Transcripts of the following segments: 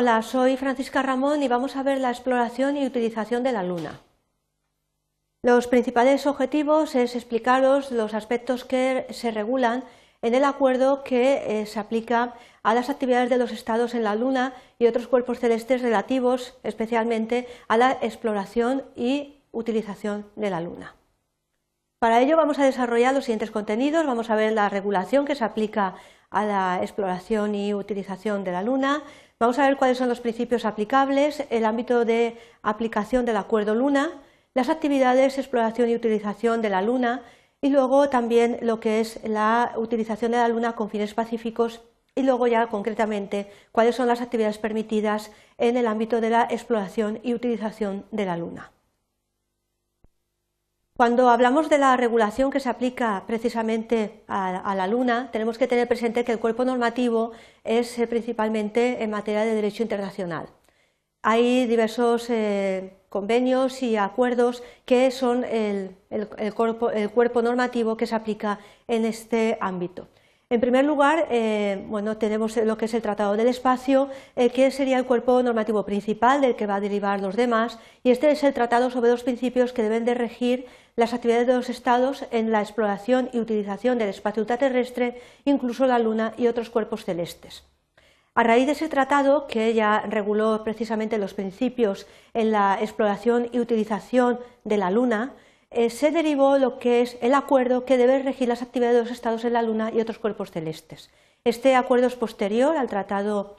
Hola, soy Francisca Ramón y vamos a ver la exploración y utilización de la Luna. Los principales objetivos es explicaros los aspectos que se regulan en el acuerdo que eh, se aplica a las actividades de los estados en la Luna y otros cuerpos celestes relativos especialmente a la exploración y utilización de la Luna. Para ello vamos a desarrollar los siguientes contenidos. Vamos a ver la regulación que se aplica a la exploración y utilización de la Luna. Vamos a ver cuáles son los principios aplicables, el ámbito de aplicación del Acuerdo Luna, las actividades, exploración y utilización de la Luna y luego también lo que es la utilización de la Luna con fines pacíficos y luego ya concretamente cuáles son las actividades permitidas en el ámbito de la exploración y utilización de la Luna. Cuando hablamos de la regulación que se aplica precisamente a, la Luna, tenemos que tener presente que el cuerpo normativo es eh, principalmente en materia de derecho internacional. Hay diversos eh, convenios y acuerdos que son el, cuerpo, normativo que se aplica en este ámbito. En primer lugar, eh, bueno, tenemos lo que es el Tratado del Espacio, eh, que sería el cuerpo normativo principal del que va a derivar los demás, y este es el tratado sobre los principios que deben de regir las actividades de los Estados en la exploración y utilización del espacio ultraterrestre, incluso la Luna y otros cuerpos celestes. A raíz de ese tratado, que ya reguló precisamente los principios en la exploración y utilización de la Luna, eh, se derivó lo que es el acuerdo que debe regir las actividades de los estados en la Luna y otros cuerpos celestes. Este acuerdo es posterior al tratado,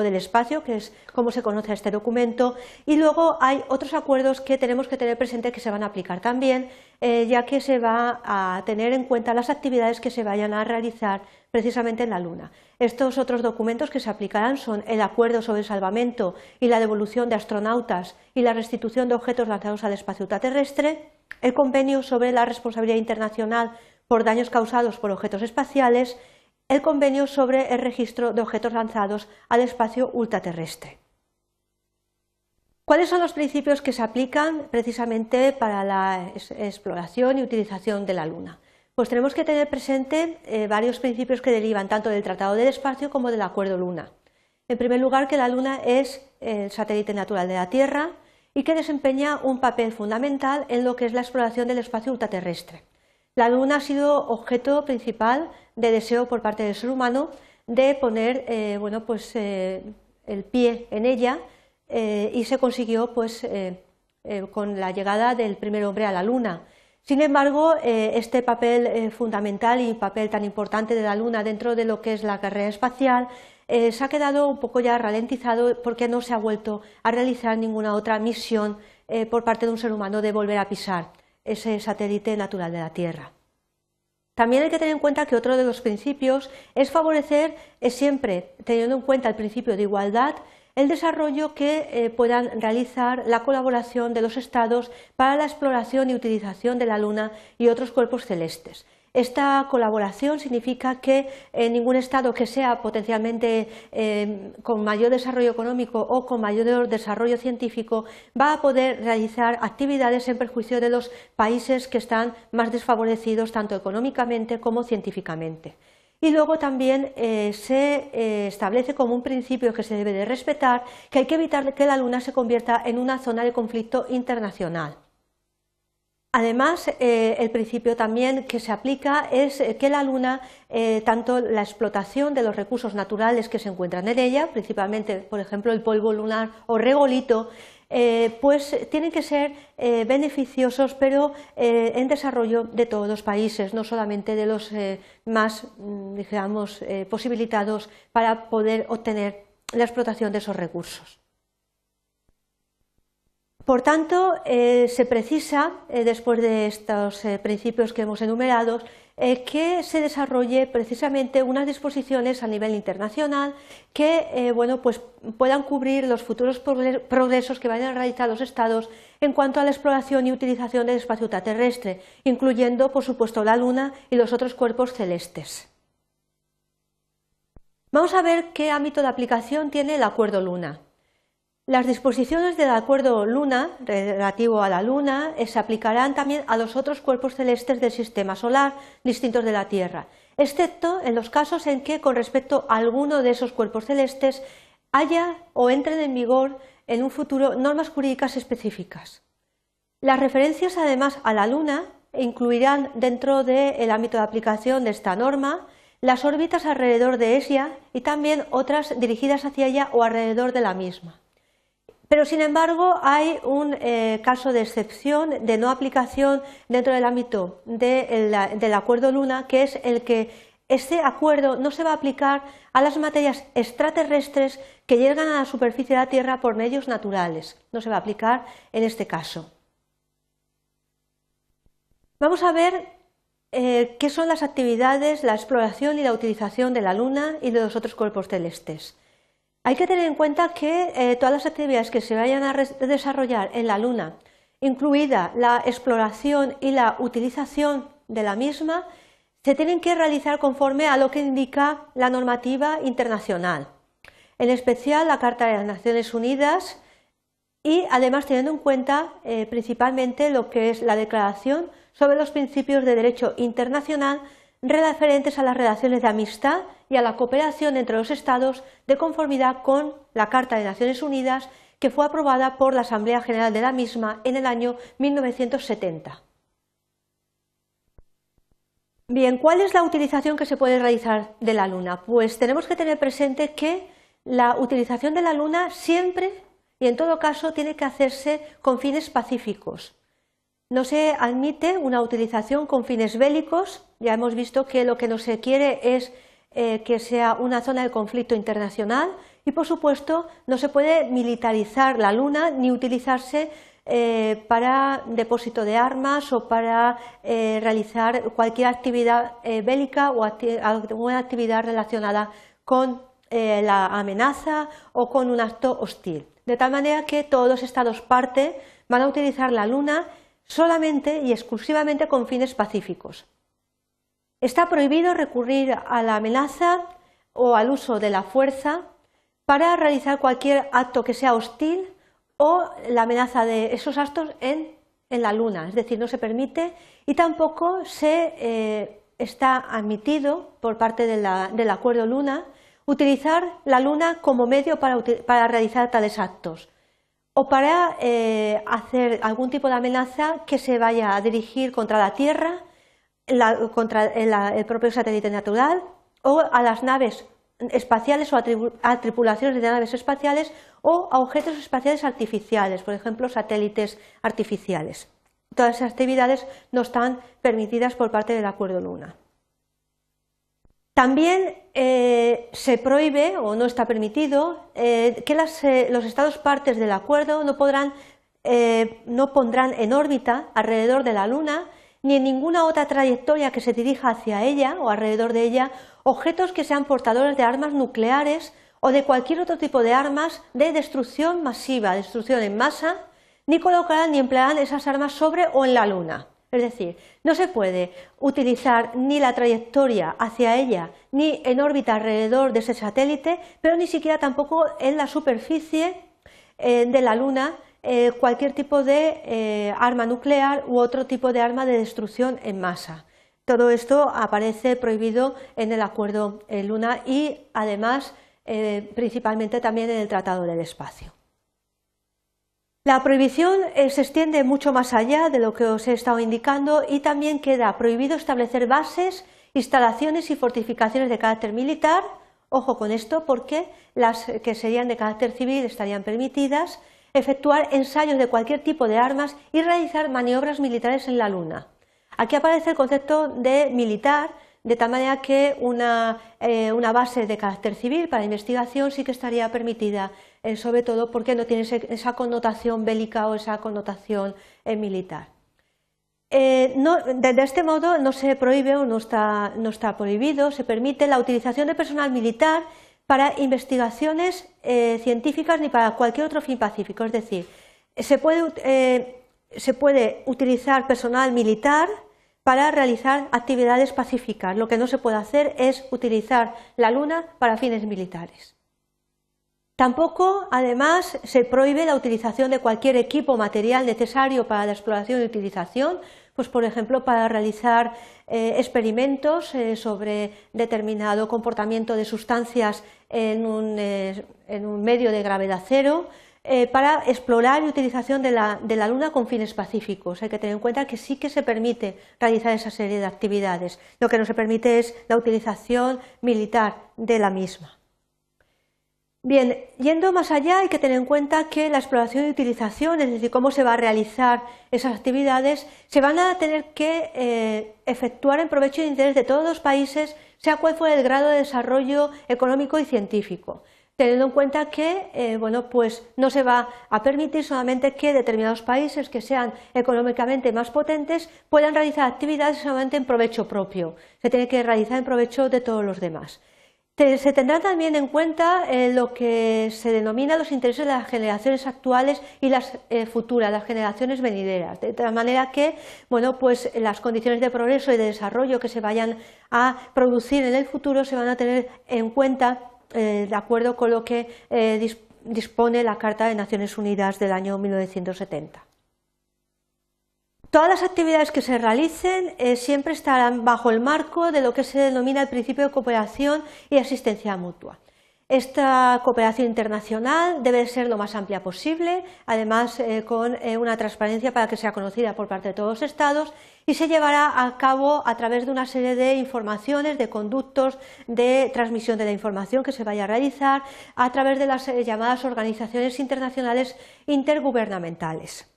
del Espacio, que es como se conoce este documento, y luego hay otros acuerdos que tenemos que tener presente que se van a aplicar también, eh, ya que se va a tener en cuenta las actividades que se vayan a realizar precisamente en la Luna. Estos otros documentos que se aplicarán son el Acuerdo sobre el salvamento y la devolución de astronautas y la restitución de objetos lanzados al espacio ultraterrestre, el Convenio sobre la responsabilidad internacional por daños causados por objetos espaciales, el Convenio sobre el registro de objetos lanzados al espacio ultraterrestre. ¿Cuáles son los principios que se aplican precisamente para la exploración y utilización de la Luna? Pues tenemos que tener presente eh, varios principios que derivan tanto del Tratado del Espacio como del Acuerdo Luna. En primer lugar, que la Luna es el satélite natural de la Tierra y que desempeña un papel fundamental en lo que es la exploración del espacio ultraterrestre. La Luna ha sido objeto principal de deseo por parte del ser humano de poner eh, bueno, pues, eh, el pie en ella y se consiguió pues, con la llegada del primer hombre a la Luna sin embargo, eh, este papel eh, fundamental y papel tan importante de la Luna dentro de lo que es la carrera espacial eh, se ha quedado un poco ya ralentizado porque no se ha vuelto a realizar ninguna otra misión por parte de un ser humano de volver a pisar ese satélite natural de la Tierra. También hay que tener en cuenta que otro de los principios es favorecer siempre, teniendo en cuenta el principio de igualdad, el desarrollo que eh, puedan realizar la colaboración de los Estados para la exploración y utilización de la Luna y otros cuerpos celestes. Esta colaboración significa que eh, ningún Estado que sea potencialmente eh, con mayor desarrollo económico o con mayor desarrollo científico va a poder realizar actividades en perjuicio de los países que están más desfavorecidos tanto económicamente como científicamente. Y luego también eh, se establece como un principio que se debe de respetar que hay que evitar que la Luna se convierta en una zona de conflicto internacional. Además, eh, el principio también que se aplica es que la Luna, tanto la explotación de los recursos naturales que se encuentran en ella, principalmente, por ejemplo, el polvo lunar o regolito, eh, pues tienen que ser eh, beneficiosos, pero eh, en desarrollo de todos los países, no solamente de los más, mm, digamos, posibilitados para poder obtener la explotación de esos recursos. Por tanto, se precisa, después de estos principios que hemos enumerado, eh, que se desarrolle precisamente unas disposiciones a nivel internacional que eh, bueno, pues puedan cubrir los futuros progresos que vayan a realizar los Estados en cuanto a la exploración y utilización del espacio terrestre, incluyendo, por supuesto, la Luna y los otros cuerpos celestes. Vamos a ver qué ámbito de aplicación tiene el Acuerdo Luna. Las disposiciones del acuerdo Luna, relativo a la Luna, eh, se aplicarán también a los otros cuerpos celestes del sistema solar distintos de la Tierra, excepto en los casos en que, con respecto a alguno de esos cuerpos celestes, haya o entren en vigor en un futuro normas jurídicas específicas. Las referencias además a la Luna incluirán dentro del ámbito de aplicación de esta norma las órbitas alrededor de ella y también otras dirigidas hacia ella o alrededor de la misma. Pero, sin embargo, hay un eh, caso de excepción de no aplicación dentro del ámbito del acuerdo Luna, que es el que este acuerdo no se va a aplicar a las materias extraterrestres que llegan a la superficie de la Tierra por medios naturales. No se va a aplicar en este caso. Vamos a ver eh, qué son las actividades, la exploración y la utilización de la Luna y de los otros cuerpos celestes. Hay que tener en cuenta que eh, todas las actividades que se vayan a desarrollar en la Luna, incluida la exploración y la utilización de la misma, se tienen que realizar conforme a lo que indica la normativa internacional, en especial la Carta de las Naciones Unidas y además teniendo en cuenta eh, principalmente lo que es la Declaración sobre los principios de derecho internacional referentes a las relaciones de amistad y a la cooperación entre los Estados de conformidad con la Carta de Naciones Unidas que fue aprobada por la Asamblea General de la misma en el año 1970. Bien, ¿cuál es la utilización que se puede realizar de la Luna? Pues tenemos que tener presente que la utilización de la Luna siempre y en todo caso tiene que hacerse con fines pacíficos. No se admite una utilización con fines bélicos. Ya hemos visto que lo que no se quiere es eh, que sea una zona de conflicto internacional y, por supuesto, no se puede militarizar la Luna ni utilizarse eh, para depósito de armas o para eh, realizar cualquier actividad bélica o alguna actividad relacionada con la amenaza o con un acto hostil. De tal manera que todos los estados parte van a utilizar la Luna solamente y exclusivamente con fines pacíficos. Está prohibido recurrir a la amenaza o al uso de la fuerza para realizar cualquier acto que sea hostil o la amenaza de esos actos en, la Luna. Es decir, no se permite y tampoco se eh, está admitido por parte del Acuerdo Luna utilizar la Luna como medio para realizar tales actos o para eh, hacer algún tipo de amenaza que se vaya a dirigir contra la Tierra, contra el propio satélite natural o a las naves espaciales o a, tripulaciones de naves espaciales o a objetos espaciales artificiales, por ejemplo, satélites artificiales. Todas esas actividades no están permitidas por parte del Acuerdo Luna. También eh, se prohíbe o no está permitido eh, que eh, los estados partes del acuerdo no, no pondrán en órbita alrededor de la Luna ni en ninguna otra trayectoria que se dirija hacia ella o alrededor de ella objetos que sean portadores de armas nucleares o de cualquier otro tipo de armas de destrucción masiva, destrucción en masa, ni colocarán ni emplearán esas armas sobre o en la Luna. Es decir, no se puede utilizar ni la trayectoria hacia ella ni en órbita alrededor de ese satélite, pero ni siquiera tampoco en la superficie eh, de la Luna eh, cualquier tipo de eh, arma nuclear u otro tipo de arma de destrucción en masa. Todo esto aparece prohibido en el Acuerdo Luna y además principalmente también en el Tratado del Espacio. La prohibición eh, se extiende mucho más allá de lo que os he estado indicando y también queda prohibido establecer bases, instalaciones y fortificaciones de carácter militar. Ojo con esto porque las que serían de carácter civil estarían permitidas, efectuar ensayos de cualquier tipo de armas y realizar maniobras militares en la Luna. Aquí aparece el concepto de militar, de tal manera que una, eh, una base de carácter civil para investigación sí que estaría permitida eh, sobre todo porque no tiene esa connotación bélica o esa connotación eh, militar. Eh, de, este modo no se prohíbe o no está, no está, prohibido, se permite la utilización de personal militar para investigaciones científicas ni para cualquier otro fin pacífico. Es decir, se puede, se puede utilizar personal militar para realizar actividades pacíficas. Lo que no se puede hacer es utilizar la Luna para fines militares. Tampoco, además, se prohíbe la utilización de cualquier equipo material necesario para la exploración y utilización, pues por ejemplo para realizar experimentos sobre determinado comportamiento de sustancias en un, en un medio de gravedad cero, eh, para explorar y utilización de la, Luna con fines pacíficos. Hay que tener en cuenta que sí que se permite realizar esa serie de actividades. Lo que no se permite es la utilización militar de la misma. Bien, yendo más allá hay que tener en cuenta que la exploración y utilización, es decir, cómo se va a realizar esas actividades, se van a tener que eh, efectuar en provecho y interés de todos los países, sea cual fuera el grado de desarrollo económico y científico teniendo en cuenta que eh, bueno, pues no se va a permitir solamente que determinados países que sean económicamente más potentes puedan realizar actividades solamente en provecho propio, se tiene que realizar en provecho de todos los demás. Se tendrá también en cuenta eh, lo que se denomina los intereses de las generaciones actuales y las eh, futuras, las generaciones venideras, de tal manera que bueno, pues las condiciones de progreso y de desarrollo que se vayan a producir en el futuro se van a tener en cuenta eh, de acuerdo con lo que dispone la Carta de Naciones Unidas del año 1970. Todas las actividades que se realicen eh, siempre estarán bajo el marco de lo que se denomina el principio de cooperación y asistencia mutua. Esta cooperación internacional debe ser lo más amplia posible, además eh, con eh, una transparencia para que sea conocida por parte de todos los Estados y se llevará a cabo a través de una serie de informaciones, de conductos de transmisión de la información que se vaya a realizar a través de las llamadas organizaciones internacionales intergubernamentales.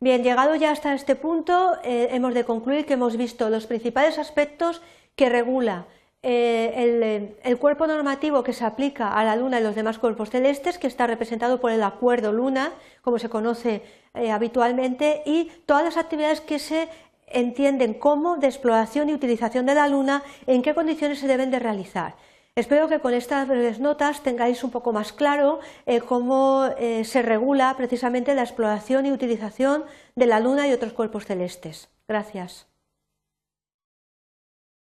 Bien, llegado ya hasta este punto, hemos de concluir que hemos visto los principales aspectos que regula eh, el, cuerpo normativo que se aplica a la Luna y los demás cuerpos celestes, que está representado por el acuerdo Luna, como se conoce eh, habitualmente, y todas las actividades que se entienden como de exploración y utilización de la Luna, en qué condiciones se deben de realizar. Espero que con estas breves notas tengáis un poco más claro eh, cómo se regula precisamente la exploración y utilización de la Luna y otros cuerpos celestes. Gracias.